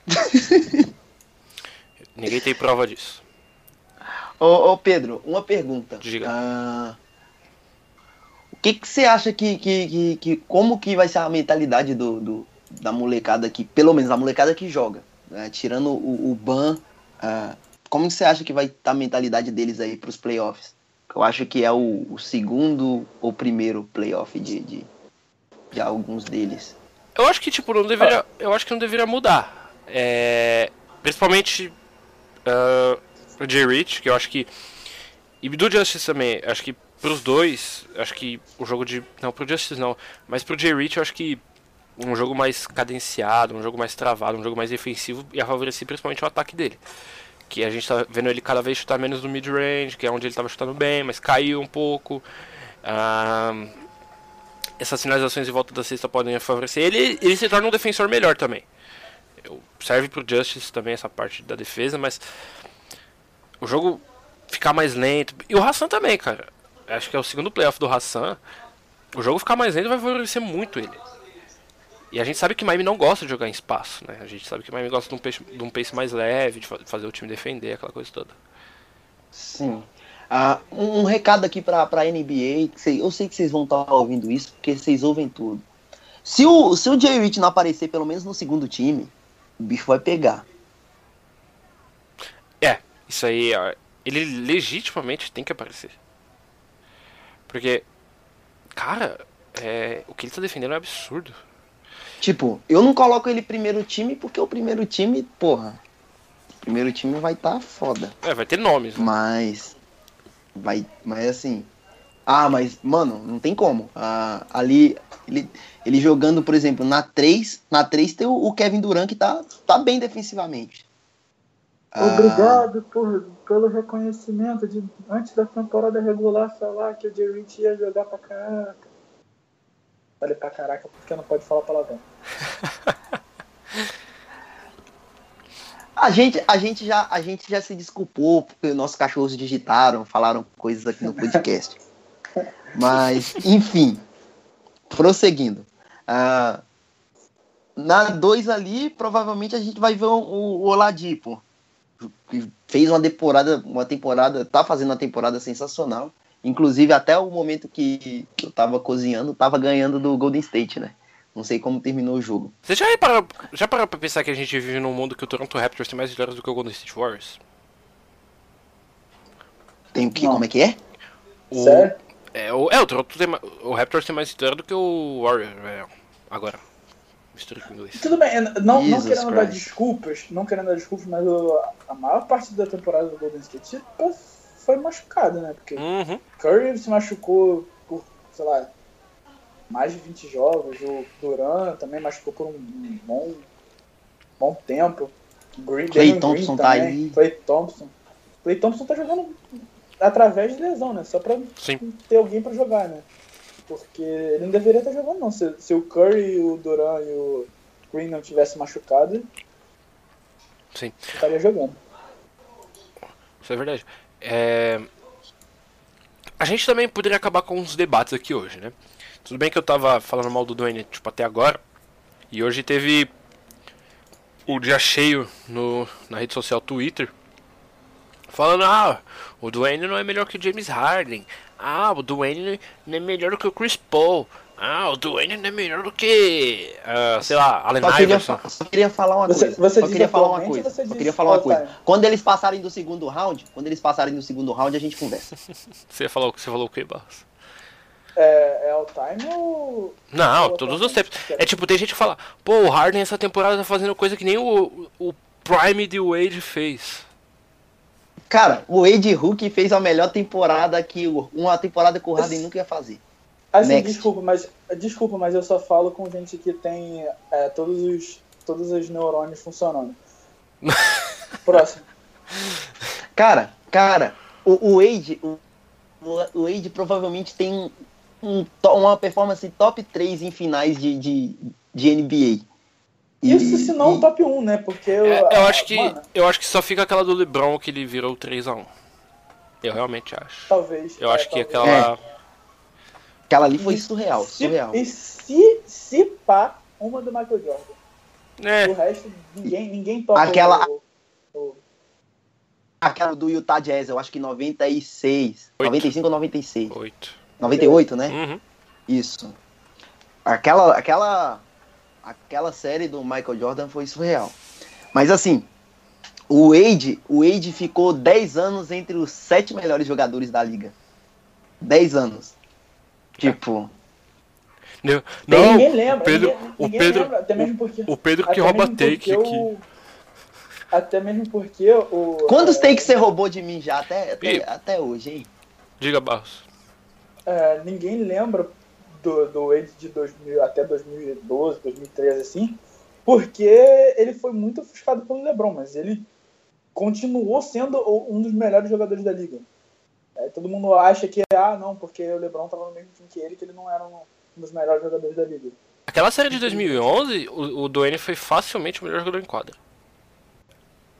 *laughs* Ninguém tem prova disso. Ô, ô, Pedro, uma pergunta. Diga. Ah, que que você acha que, que, que, que- como que vai ser a mentalidade do, do- da molecada que, pelo menos a molecada que joga, né? tirando o, o Ban, ah, como que você acha que vai estar a mentalidade deles aí para os playoffs? Eu acho que é o, o segundo ou primeiro playoff de, de, de alguns deles. Eu acho que tipo não deveria, eu acho que não deveria mudar. É, principalmente ah, o Jay Rich, que eu acho que e do Justice também, acho que pros dois, acho que o jogo de não pro Justice não, mas pro Jay Rich eu acho que um jogo mais cadenciado, um jogo mais travado, um jogo mais defensivo ia favorecer principalmente o ataque dele. Que a gente tá vendo ele cada vez chutar menos no mid-range, que é onde ele tava chutando bem, mas caiu um pouco. Essas finalizações em volta da cesta podem favorecer ele. Ele se torna um defensor melhor também. Serve pro Justice também essa parte da defesa, mas o jogo ficar mais lento. E o Hassan também, cara. Acho que é o segundo playoff do Hassan. O jogo ficar mais lento vai favorecer muito ele. E a gente sabe que Miami não gosta de jogar em espaço, né? A gente sabe que Miami gosta de um pace, de um pace mais leve, de fa- fazer o time defender, aquela coisa toda. Sim. Ah, um, recado aqui pra, pra NBA. eu sei que vocês vão estar ouvindo isso, porque vocês ouvem tudo. Se o, se o Jay Rich não aparecer, pelo menos no segundo time, o bicho vai pegar. É, isso aí, ele legitimamente tem que aparecer. Porque, cara, é, o que ele tá defendendo é absurdo. Tipo, eu não coloco ele primeiro time, porque o primeiro time, porra. O primeiro time vai estar foda. É, vai ter nomes, né? Mas. Vai. Mas assim. Ah, mas, mano, não tem como. Ah, ali, ele, ele jogando, por exemplo, na 3, na 3 tem o, o Kevin Durant que tá, tá bem defensivamente. Ah, Obrigado por, pelo reconhecimento de antes da temporada regular falar que o Jay Rich ia jogar pra caraca. Falei pra caraca porque não pode falar palavrão. A gente, a, gente já, a gente já se desculpou porque nossos cachorros digitaram, falaram coisas aqui no podcast. Mas, enfim, prosseguindo. Ah, na 2 ali, provavelmente a gente vai ver o, o Oladipo. Que fez uma temporada, uma temporada, tá fazendo uma temporada sensacional. Inclusive, até o momento que eu tava cozinhando, tava ganhando do Golden State, né? Não sei como terminou o jogo. Você já parou, já parou pra pensar que a gente vive num mundo que o Toronto Raptors tem mais vitórias do que o Golden State Warriors? Tem o que? Não. Como é que é? O, Sério? é, o, é, o Toronto tem o Raptors tem mais vitória do que o Warriors, é, agora. Mistura com inglês. Tudo bem, não, não querendo dar Christ. desculpas, não querendo dar desculpas, mas o- a maior parte da temporada do Golden State foi machucada, né? Porque Uhum. Curry se machucou por, sei lá, mais de 20 jogos. O Duran também machucou por um bom, bom tempo. Green, Klay Damian Thompson Green tá também, aí. Clay Thompson. Clay Thompson tá jogando através de lesão, né? Só pra Sim. ter alguém pra jogar, né? Porque ele não deveria estar jogando, não. Se, se o Curry, o Duran e o Green não tivessem machucado, Sim. estaria jogando. Isso é verdade. É, A gente também poderia acabar com uns debates aqui hoje, né? Tudo bem que eu tava falando mal do Dwayne, tipo, até agora. E hoje teve o dia cheio no, na rede social Twitter. Falando, ah, o Dwayne não é melhor que o James Harden. Ah, o Dwayne não é melhor do que o Chris Paul. Ah, o Dwayne não é melhor do que, ah, sei lá, Allen Só queria, Iverson. fa- só queria falar uma Você- coisa. você só queria falar uma coisa. Só diz queria falar uma coisa. Quando eles passarem do segundo round, quando eles passarem do segundo round, a gente conversa. *laughs* Você falou, você falou o que, Barros? É, é all time ou. Não, todos os tempos. É tipo, tem gente que fala, pô, o Harden essa temporada tá fazendo coisa que nem o, o Prime de Wade fez. Cara, o Wade Hulk fez a melhor temporada que o- uma temporada que o Harden nunca ia fazer. Assim, Next. desculpa, mas desculpa, mas eu só falo com gente que tem é, todos os todos os neurônios funcionando. *laughs* Próximo. Cara, cara, o, o Wade, o, o Wade provavelmente tem um uma performance top 3 em finais de, de, de NBA. E- Isso se não e- o top 1, né? Porque eu, É, eu acho que mano, eu acho que só fica aquela do LeBron que ele virou 3 a 1. Eu realmente acho. talvez. Eu é, acho que talvez. aquela Aquela ali foi E surreal, se, surreal. E se, se pá, uma do Michael Jordan. O é, resto, ninguém, ninguém toca Aquela- o, o- Aquela do Utah Jazz, eu acho que 96. Oito. 95 ou 96. 8. 98, né? Uhum. Isso. Aquela, aquela, aquela série do Michael Jordan foi surreal. Mas assim, o Wade, o Wade ficou 10 anos entre os sete melhores jogadores da liga. 10 anos. Tipo, Não, não, ninguém lembra. o Pedro, ninguém, o ninguém Pedro, lembra, até mesmo porque, o Pedro que rouba take aqui. o- até mesmo porque o. quantos é, takes você roubou de mim já até, até, Ih. até hoje, hein? Diga, Barros. é, ninguém lembra do, do Wade de 2000, até 2012, 2013, assim, porque ele foi muito ofuscado pelo LeBron, mas ele continuou sendo um dos melhores jogadores da liga. É, todo mundo acha que, ah, não, porque o LeBron estava no mesmo time que ele, que ele não era um, dos melhores jogadores da liga. Aquela série de 2011, o, o Dwayne foi facilmente o melhor jogador em quadra.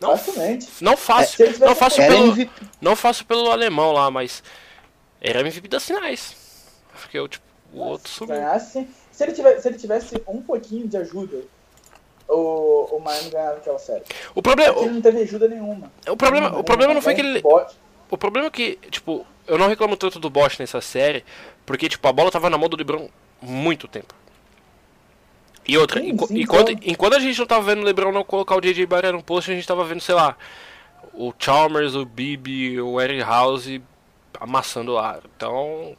Não, Facilmente. não É, fácil, tivesse não fácil pelo, MVP. não fácil pelo alemão lá, mas era MVP das finais. Porque o tipo, o outro subiu. ganhasse. Se ele, tivesse, se ele tivesse um pouquinho de ajuda, o, o Miami ganhava aquela série. O problema, Porque ele não teve ajuda nenhuma. o problema, o problema não foi que ele, o problema é que, tipo, eu não reclamo tanto do Bosch nessa série, porque tipo, a bola tava na mão do LeBron muito tempo. E outra, Sim, enqu- sim, enquanto, claro. enquanto a gente não tava vendo o LeBron não colocar o JJ Barrera no post, a gente tava vendo, sei lá, o Chalmers, o Bibi, o Eric House amassando o ar. Então,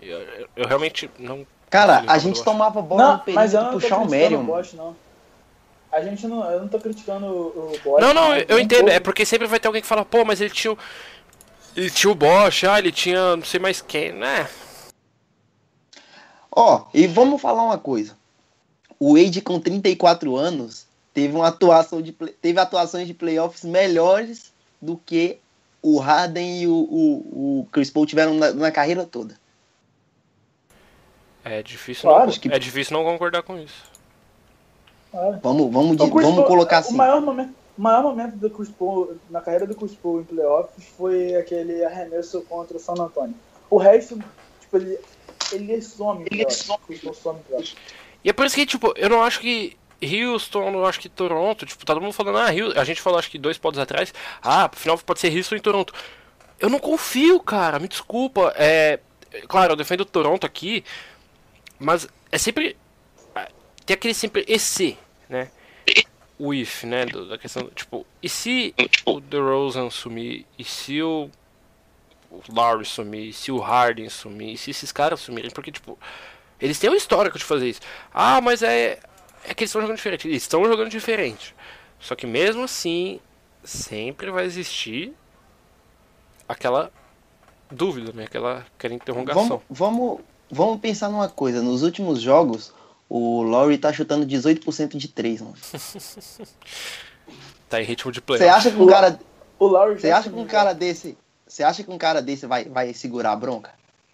eu, eu- eu realmente não Cara, a gente tomava bola Não, no mas eu período não tô puxar o criticando Marion. o Bosch, não. A gente não, eu não tô criticando o o Bosch. Não, não, eu, eu entendo. pouco. É porque sempre vai ter alguém que fala, pô, mas ele tinha o. Ele tinha o Bosch, ah, ele tinha não sei mais quem, né? Ó, e vamos falar uma coisa. O Wade com 34 anos teve uma atuação de play- teve atuações de playoffs melhores do que o Harden e o, o, o Chris Paul tiveram na, na carreira toda. É difícil, Claro, não, acho que- é difícil não concordar com isso. Vamos, vamos, de- O Chris vamos Paul- colocar O assim. maior momento, o maior momento do Chris Paul, na carreira do Chris Paul em playoffs foi aquele arremesso contra o San Antonio. O resto, tipo, ele, ele some Ele some. O. E é por isso que, tipo, eu não acho que Houston, eu acho que Toronto, tipo, tá todo mundo falando, ah, a gente falou acho que dois pontos atrás, ah, final pode ser Houston e Toronto. Eu não confio, cara, me desculpa. É, claro, eu defendo o Toronto aqui, mas é sempre é, tem aquele sempre EC, né? O if, né, da questão, tipo, e se o DeRozan sumir, e se o o Lowry sumir, se o Harden sumir, se esses caras sumirem, porque tipo, eles têm um histórico de fazer isso. Ah, mas é é que eles estão jogando diferente. Eles estão jogando diferente. Só que mesmo assim, sempre vai existir aquela dúvida, né? Aquela, aquela interrogação. Vamos, vamos, vamos pensar numa coisa. Nos últimos jogos, o Laurie tá chutando 18% de 3, mano. tá em ritmo de play. Você acha que um cara. O Laurie Você acha que um cara desse. Você acha que um cara desse vai, vai segurar a bronca?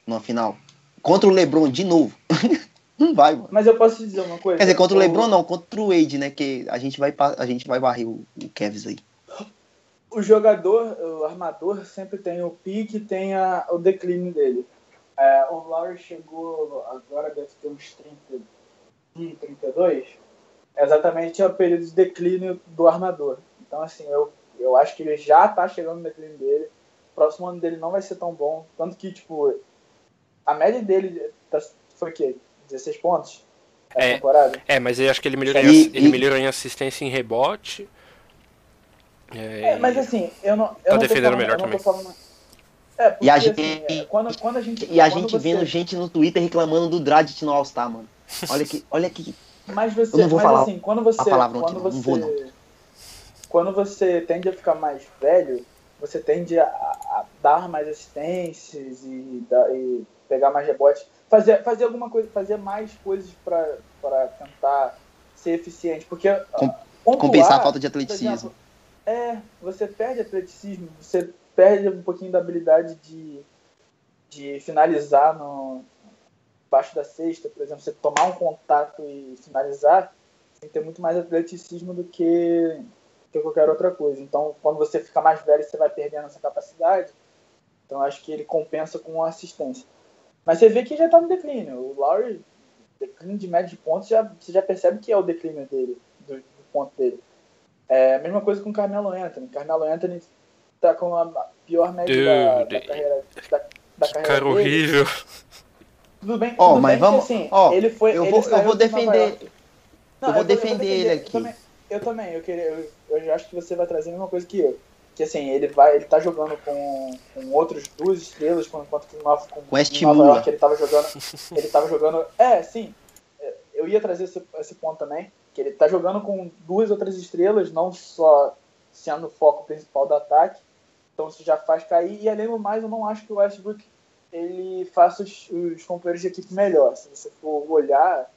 Numa final? Contra o Lebron de novo? *laughs* Não vai, mano. Mas eu posso te dizer uma coisa. Quer dizer, contra o LeBron não, contra o Wade, né? Que a gente vai, a gente vai varrer o, o Kevs aí. O jogador, o armador, sempre tem o pique e tem a, o declínio dele. É, o Lowry chegou, agora deve ter uns 30, 32. Exatamente é o período de declínio do armador. Então, assim, eu, eu acho que ele já tá chegando no declínio dele. O próximo ano dele não vai ser tão bom. Tanto que, tipo, a média dele tá, foi o quê? 16 pontos é, temporada. É, mas eu acho que ele melhorou, e, em, ele melhorou em assistência em rebote. É, é mas assim, eu não. Eu tá não defendendo falando, melhor também. Falando... É, porque, e a gente, assim, é, quando, quando a gente, e a gente você... vendo gente no Twitter reclamando do Dragic no All-Star, mano. Olha que, olha que. Mas você, eu não vou mas falar assim, quando você, a palavra quando não, você, não vou não. quando você tende a ficar mais velho, você tende a, a dar mais assistências e, e pegar mais rebotes fazer, fazer alguma coisa, fazer mais coisas para tentar ser eficiente. Porque. Com, pontuar, compensar a falta de atleticismo. Exemplo, é, você perde atleticismo, você perde um pouquinho da habilidade de, de finalizar no baixo da cesta, por exemplo, você tomar um contato e finalizar, tem que ter muito mais atleticismo do que, que qualquer outra coisa. Então, quando você fica mais velho, você vai perdendo essa capacidade. Então, acho que ele compensa com assistência. Mas você vê que já está no declínio. O Lowry, declínio de média de pontos, já, você já percebe que é o declínio dele, do, do ponto dele. É a mesma coisa com o Carmelo Anthony. Carmelo Anthony está com a pior média da, da, carreira, da, da carreira Cara dele. horrível. Tudo bem, oh, tudo mas bem vamos, que, assim, oh, ele foi, eu ele vou, eu vou defender, Não, eu vou eu defender ele eu aqui. Também, eu também, eu, queria, eu, eu acho que você vai trazer a mesma coisa que eu que assim, ele vai, ele tá jogando com, com outros duas estrelas, enquanto que o Nova, com, com este Nova York ele tava jogando. *laughs* ele tava jogando. É, sim. É, eu ia trazer esse, esse ponto também. Que ele tá jogando com duas outras estrelas, não só sendo o foco principal do ataque. Então isso já faz cair. E além do mais, eu não acho que o Westbrook ele faça os, os companheiros de equipe melhor. Se você for olhar,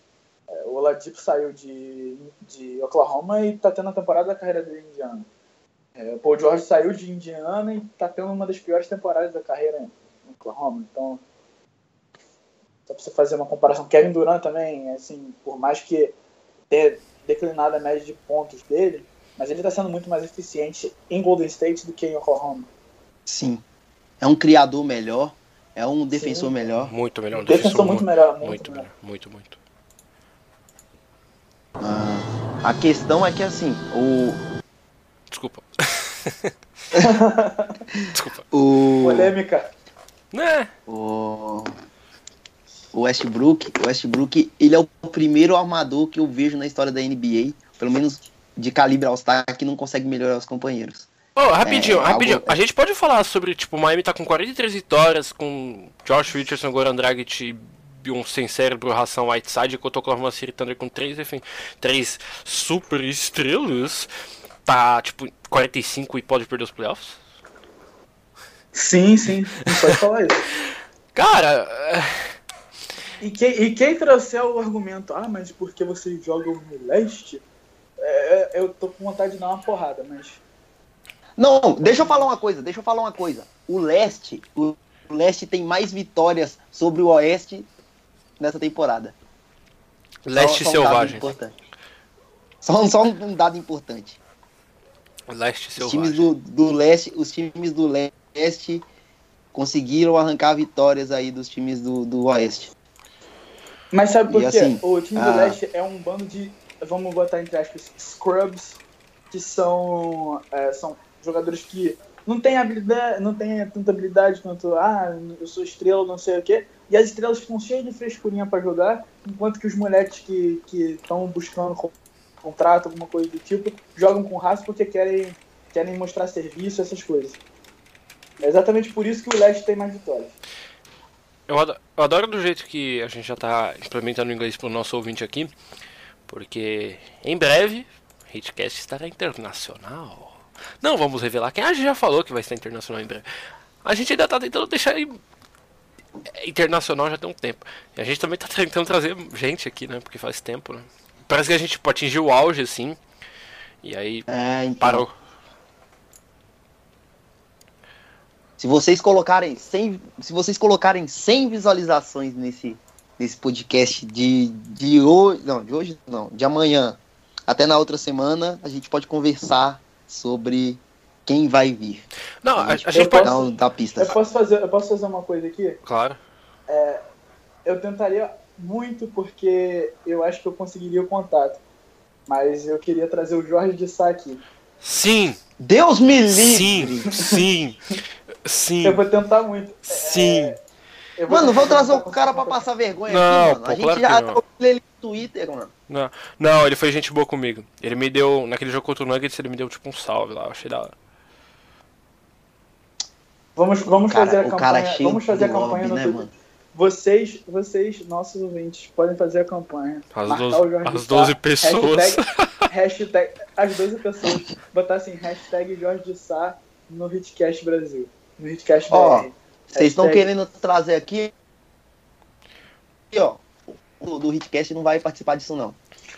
é, o Oladipo saiu de, de Oklahoma e tá tendo a temporada da carreira dele em Indiana. É, o Paul George saiu de Indiana e está tendo uma das piores temporadas da carreira no Oklahoma. Então, só para você fazer uma comparação, Kevin Durant também, assim, por mais que tenha declinado a média de pontos dele, mas ele está sendo muito mais eficiente em Golden State do que em Oklahoma. Sim. É um criador melhor, é um defensor Sim. melhor. Muito melhor. Um defensor, defensor muito, muito, melhor. Muito, muito melhor. melhor. Muito, muito. Ah, a questão é que, assim, o, Desculpa. *laughs* Desculpa. O... Polêmica. Né? O... o Westbrook, o Westbrook, ele é o primeiro armador que eu vejo na história da NBA, pelo menos de calibre All-Star, que não consegue melhorar os companheiros. Oh, rapidinho, É, rapidinho. algo- A gente pode falar sobre, tipo, o Miami tá com 43 vitórias, com Josh Richardson, Goran Dragic e um sem cérebro, ração Whiteside, enquanto o Oklahoma City Thunder com três, enfim, três super estrelas, tá, tipo, 45 e pode perder os playoffs? Sim, sim. Não pode falar isso. *laughs* Cara, E quem, e quem trouxer o argumento, ah, mas porque vocês jogam no leste, é, eu tô com vontade de dar uma porrada, mas. Não, deixa eu falar uma coisa, deixa eu falar uma coisa. O leste, o leste tem mais vitórias sobre o oeste nessa temporada. leste Só- só um dado selvagem. importante. Só, só um dado importante. Leste Os times selvagem. do, do leste, os times do leste conseguiram arrancar vitórias aí dos times do, do oeste. Mas sabe por E quê? assim, o time do ah. leste é um bando de vamos botar entre aspas, scrubs, que são, é, são jogadores que não tem habilidade, não tem tanta habilidade quanto, ah, eu sou estrela, não sei o quê. E as estrelas ficam cheias de frescurinha para jogar, enquanto que os moleques que estão buscando contrato, alguma coisa do tipo, jogam com raça porque querem, querem mostrar serviço, essas coisas. É exatamente por isso que o Leste tem mais vitórias. Eu adoro, eu adoro do jeito que a gente já está implementando o inglês para o nosso ouvinte aqui, porque em breve, Hitcast estará internacional. Não vamos revelar quem. A gente já falou que vai estar internacional em breve. A gente ainda está tentando deixar ele internacional já tem um tempo. E a gente também está tentando trazer gente aqui, né? Porque faz tempo, né? Parece que a gente tipo, atingiu o auge, assim. E aí É, então, parou. Se vocês colocarem 100, se vocês colocarem 100 visualizações nesse, nesse podcast de, de hoje, não, de hoje não, de amanhã até na outra semana, a gente pode conversar sobre quem vai vir. Não, a, a eu gente pode. Dar, um- dar pista. Eu posso fazer, eu posso fazer uma coisa aqui? Claro. Eu tentaria muito porque eu acho que eu conseguiria o contato. Mas eu queria trazer o Jorge de Sá aqui. Sim, Deus me livre! sim, sim, *laughs* sim, Eu vou tentar muito. sim. Eu Mano, vou trazer o *laughs* cara pra passar vergonha Não, aqui, mano. pô, a gente claro já que não. trocou ele no Twitter, mano. Não, não, ele foi gente boa comigo. Ele me deu, naquele jogo contra o Nuggets, ele me deu tipo um salve lá, eu achei da hora. Vamos, vamos cara- fazer a campanha. é vamos fazer a campanha lobby, no né, Twitter. mano? Vocês, vocês, nossos ouvintes, podem fazer a campanha. As Marcar 12 o Jorge as de Sá, 12 pessoas. Hashtag, *laughs* hashtag, as 12 pessoas. Botar assim, hashtag Jorge de Sá no Hitcast Brasil. No Hitcast BR. Vocês estão Hashtag- querendo trazer aqui. Aqui, ó. O do Hitcast não vai participar disso, não.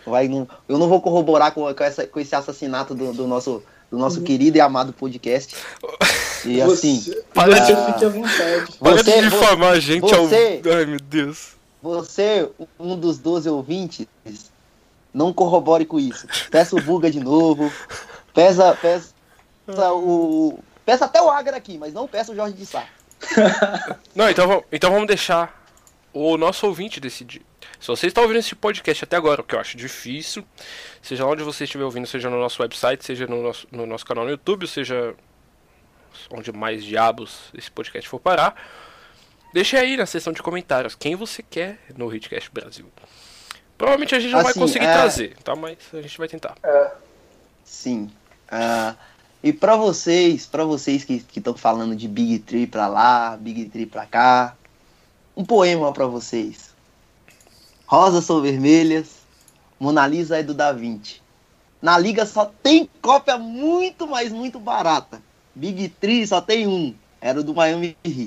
Vai, não- eu não vou corroborar com, com, essa- com esse assassinato do, do nosso, do nosso querido e amado podcast. E assim, Você, para de- fique à vontade. Para de difamar a gente ao. você- Ai meu Deus. você, um dos 12 ouvintes, não corrobore com isso. Peça o Buga de novo. Peça, peça o. Peça até o Agra aqui, mas não peça o Jorge de Sá. Não, então, vamos- então vamos deixar o nosso ouvinte decidir. Se você está ouvindo esse podcast até agora, o que eu acho difícil, seja onde você estiver ouvindo, seja no nosso website, seja no nosso, no nosso canal no YouTube, seja onde mais diabos esse podcast for parar, deixe aí na seção de comentários quem você quer no Hitcast Brasil. Provavelmente a gente não vai Assim, conseguir é- trazer, tá? Mas a gente vai tentar. Sim. Ah, e pra vocês, para vocês que estão falando de Big Tree pra lá, Big Tree pra cá, um poema pra vocês. Rosas são vermelhas, Mona Lisa é do Da Vinci. Na liga só tem cópia muito, mas muito barata. Big Tree só tem um, era o do Miami Heat.